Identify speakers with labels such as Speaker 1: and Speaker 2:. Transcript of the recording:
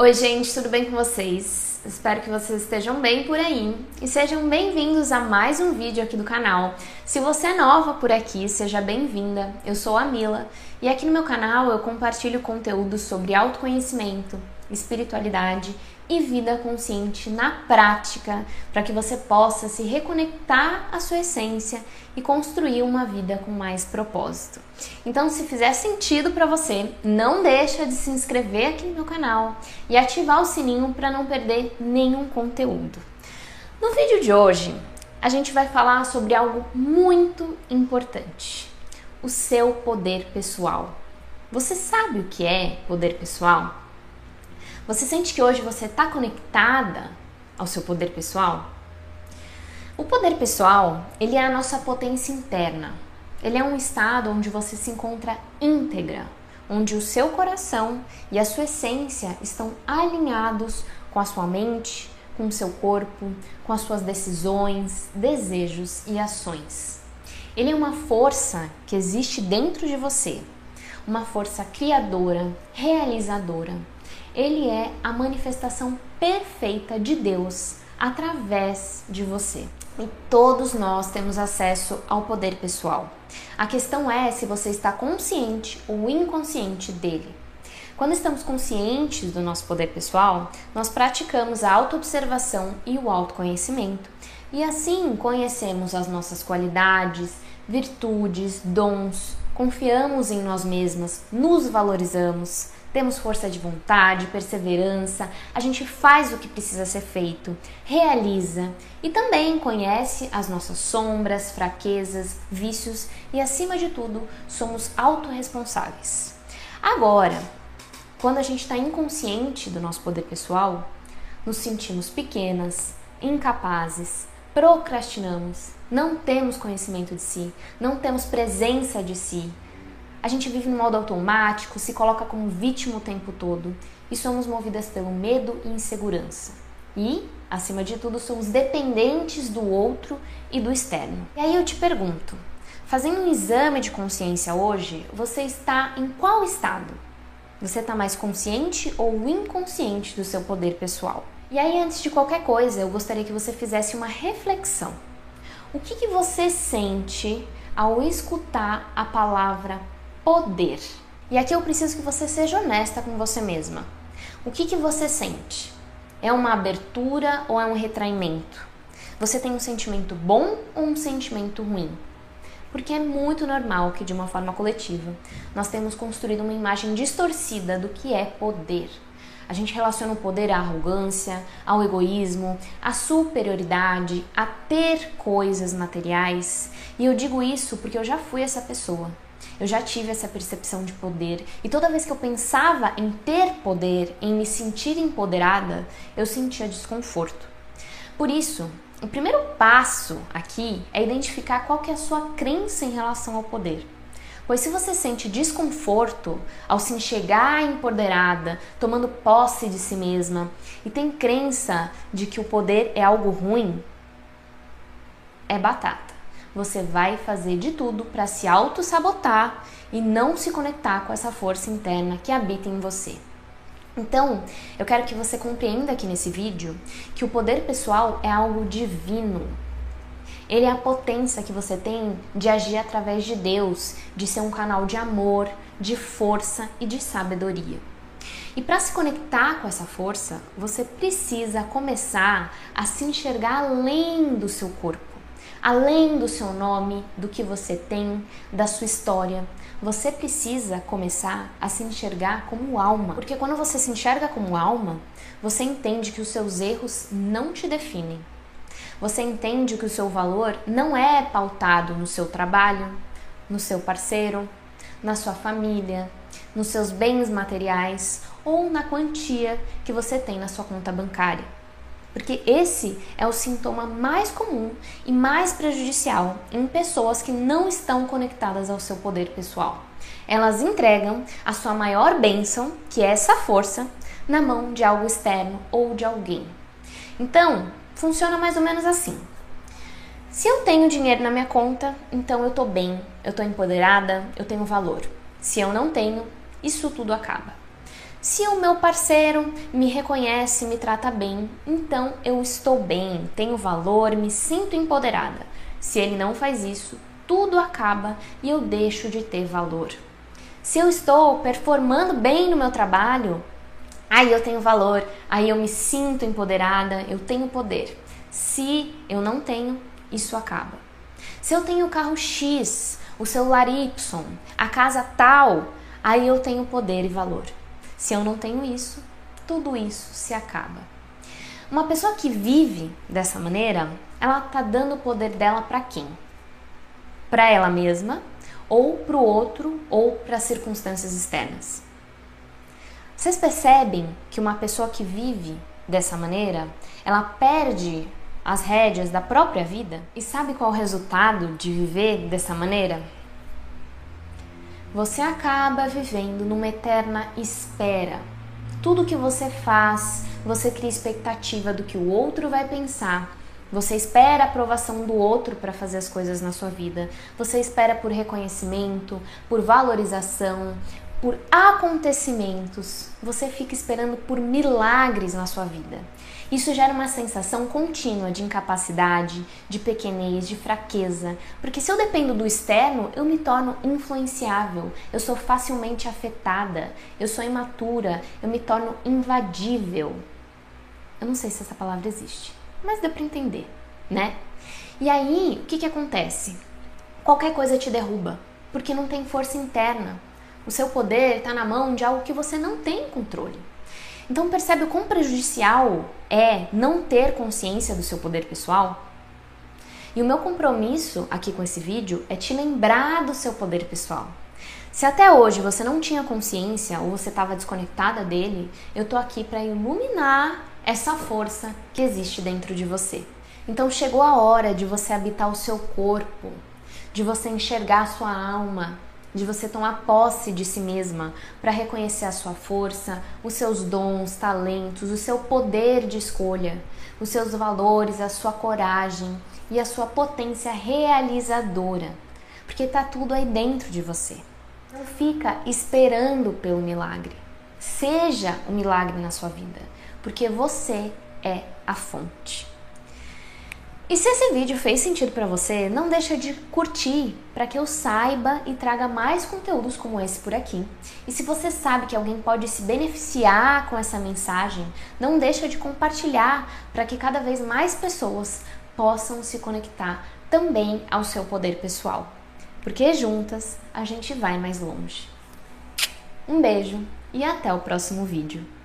Speaker 1: Oi, gente, tudo bem com vocês? Espero que vocês estejam bem por aí e sejam bem-vindos a mais um vídeo aqui do canal. Se você é nova por aqui, seja bem-vinda. Eu sou a Mila e aqui no meu canal eu compartilho conteúdo sobre autoconhecimento, espiritualidade e vida consciente na prática, para que você possa se reconectar à sua essência e construir uma vida com mais propósito. Então, se fizer sentido para você, não deixa de se inscrever aqui no meu canal e ativar o sininho para não perder nenhum conteúdo. No vídeo de hoje, a gente vai falar sobre algo muito importante: o seu poder pessoal. Você sabe o que é poder pessoal? Você sente que hoje você está conectada ao seu poder pessoal? O poder pessoal, ele é a nossa potência interna. Ele é um estado onde você se encontra íntegra, onde o seu coração e a sua essência estão alinhados com a sua mente, com o seu corpo, com as suas decisões, desejos e ações. Ele é uma força que existe dentro de você, uma força criadora, realizadora, ele é a manifestação perfeita de Deus através de você. E todos nós temos acesso ao poder pessoal. A questão é se você está consciente ou inconsciente dele. Quando estamos conscientes do nosso poder pessoal, nós praticamos a autoobservação e o autoconhecimento. E assim conhecemos as nossas qualidades, virtudes, dons, confiamos em nós mesmas, nos valorizamos, temos força de vontade, perseverança, a gente faz o que precisa ser feito, realiza e também conhece as nossas sombras, fraquezas, vícios e, acima de tudo, somos autorresponsáveis. Agora, quando a gente está inconsciente do nosso poder pessoal, nos sentimos pequenas, incapazes, procrastinamos, não temos conhecimento de si, não temos presença de si, a gente vive no modo automático, se coloca como vítima o tempo todo e somos movidas pelo medo e insegurança. E, acima de tudo, somos dependentes do outro e do externo. E aí eu te pergunto: fazendo um exame de consciência hoje, você está em qual estado? Você está mais consciente ou inconsciente do seu poder pessoal? E aí, antes de qualquer coisa, eu gostaria que você fizesse uma reflexão. O que, que você sente ao escutar a palavra poder. E aqui eu preciso que você seja honesta com você mesma. O que, que você sente? É uma abertura ou é um retraimento? Você tem um sentimento bom ou um sentimento ruim? Porque é muito normal que, de uma forma coletiva, nós temos construído uma imagem distorcida do que é poder. A gente relaciona o poder à arrogância, ao egoísmo, à superioridade, a ter coisas materiais. E eu digo isso porque eu já fui essa pessoa. Eu já tive essa percepção de poder e toda vez que eu pensava em ter poder, em me sentir empoderada, eu sentia desconforto. Por isso, o primeiro passo aqui é identificar qual que é a sua crença em relação ao poder. Pois se você sente desconforto ao se enxergar empoderada, tomando posse de si mesma e tem crença de que o poder é algo ruim, é batata você vai fazer de tudo para se auto-sabotar e não se conectar com essa força interna que habita em você. Então, eu quero que você compreenda aqui nesse vídeo que o poder pessoal é algo divino. Ele é a potência que você tem de agir através de Deus, de ser um canal de amor, de força e de sabedoria. E para se conectar com essa força, você precisa começar a se enxergar além do seu corpo além do seu nome, do que você tem, da sua história. Você precisa começar a se enxergar como alma, porque quando você se enxerga como alma, você entende que os seus erros não te definem. Você entende que o seu valor não é pautado no seu trabalho, no seu parceiro, na sua família, nos seus bens materiais ou na quantia que você tem na sua conta bancária. Porque esse é o sintoma mais comum e mais prejudicial em pessoas que não estão conectadas ao seu poder pessoal. Elas entregam a sua maior bênção, que é essa força, na mão de algo externo ou de alguém. Então, funciona mais ou menos assim. Se eu tenho dinheiro na minha conta, então eu tô bem, eu tô empoderada, eu tenho valor. Se eu não tenho, isso tudo acaba. Se o meu parceiro me reconhece, me trata bem, então eu estou bem, tenho valor, me sinto empoderada. Se ele não faz isso, tudo acaba e eu deixo de ter valor. Se eu estou performando bem no meu trabalho, aí eu tenho valor, aí eu me sinto empoderada, eu tenho poder. Se eu não tenho, isso acaba. Se eu tenho o carro X, o celular Y, a casa tal, aí eu tenho poder e valor. Se eu não tenho isso, tudo isso se acaba. Uma pessoa que vive dessa maneira, ela tá dando o poder dela para quem? Para ela mesma, ou para o outro, ou para circunstâncias externas. Vocês percebem que uma pessoa que vive dessa maneira, ela perde as rédeas da própria vida? E sabe qual é o resultado de viver dessa maneira? Você acaba vivendo numa eterna espera. Tudo que você faz, você cria expectativa do que o outro vai pensar. Você espera a aprovação do outro para fazer as coisas na sua vida. Você espera por reconhecimento, por valorização, por acontecimentos. Você fica esperando por milagres na sua vida. Isso gera uma sensação contínua de incapacidade, de pequenez, de fraqueza, porque se eu dependo do externo, eu me torno influenciável, eu sou facilmente afetada, eu sou imatura, eu me torno invadível. Eu não sei se essa palavra existe, mas deu para entender, né? E aí, o que, que acontece? Qualquer coisa te derruba, porque não tem força interna. O seu poder está na mão de algo que você não tem controle. Então percebe o quão prejudicial é não ter consciência do seu poder pessoal? E o meu compromisso aqui com esse vídeo é te lembrar do seu poder pessoal. Se até hoje você não tinha consciência ou você estava desconectada dele, eu tô aqui para iluminar essa força que existe dentro de você. Então chegou a hora de você habitar o seu corpo, de você enxergar a sua alma, de você tomar posse de si mesma para reconhecer a sua força, os seus dons, talentos, o seu poder de escolha, os seus valores, a sua coragem e a sua potência realizadora, porque tá tudo aí dentro de você. Não fica esperando pelo milagre. Seja o um milagre na sua vida, porque você é a fonte. E se esse vídeo fez sentido para você, não deixa de curtir para que eu saiba e traga mais conteúdos como esse por aqui. E se você sabe que alguém pode se beneficiar com essa mensagem, não deixa de compartilhar para que cada vez mais pessoas possam se conectar também ao seu poder pessoal. Porque juntas a gente vai mais longe. Um beijo e até o próximo vídeo.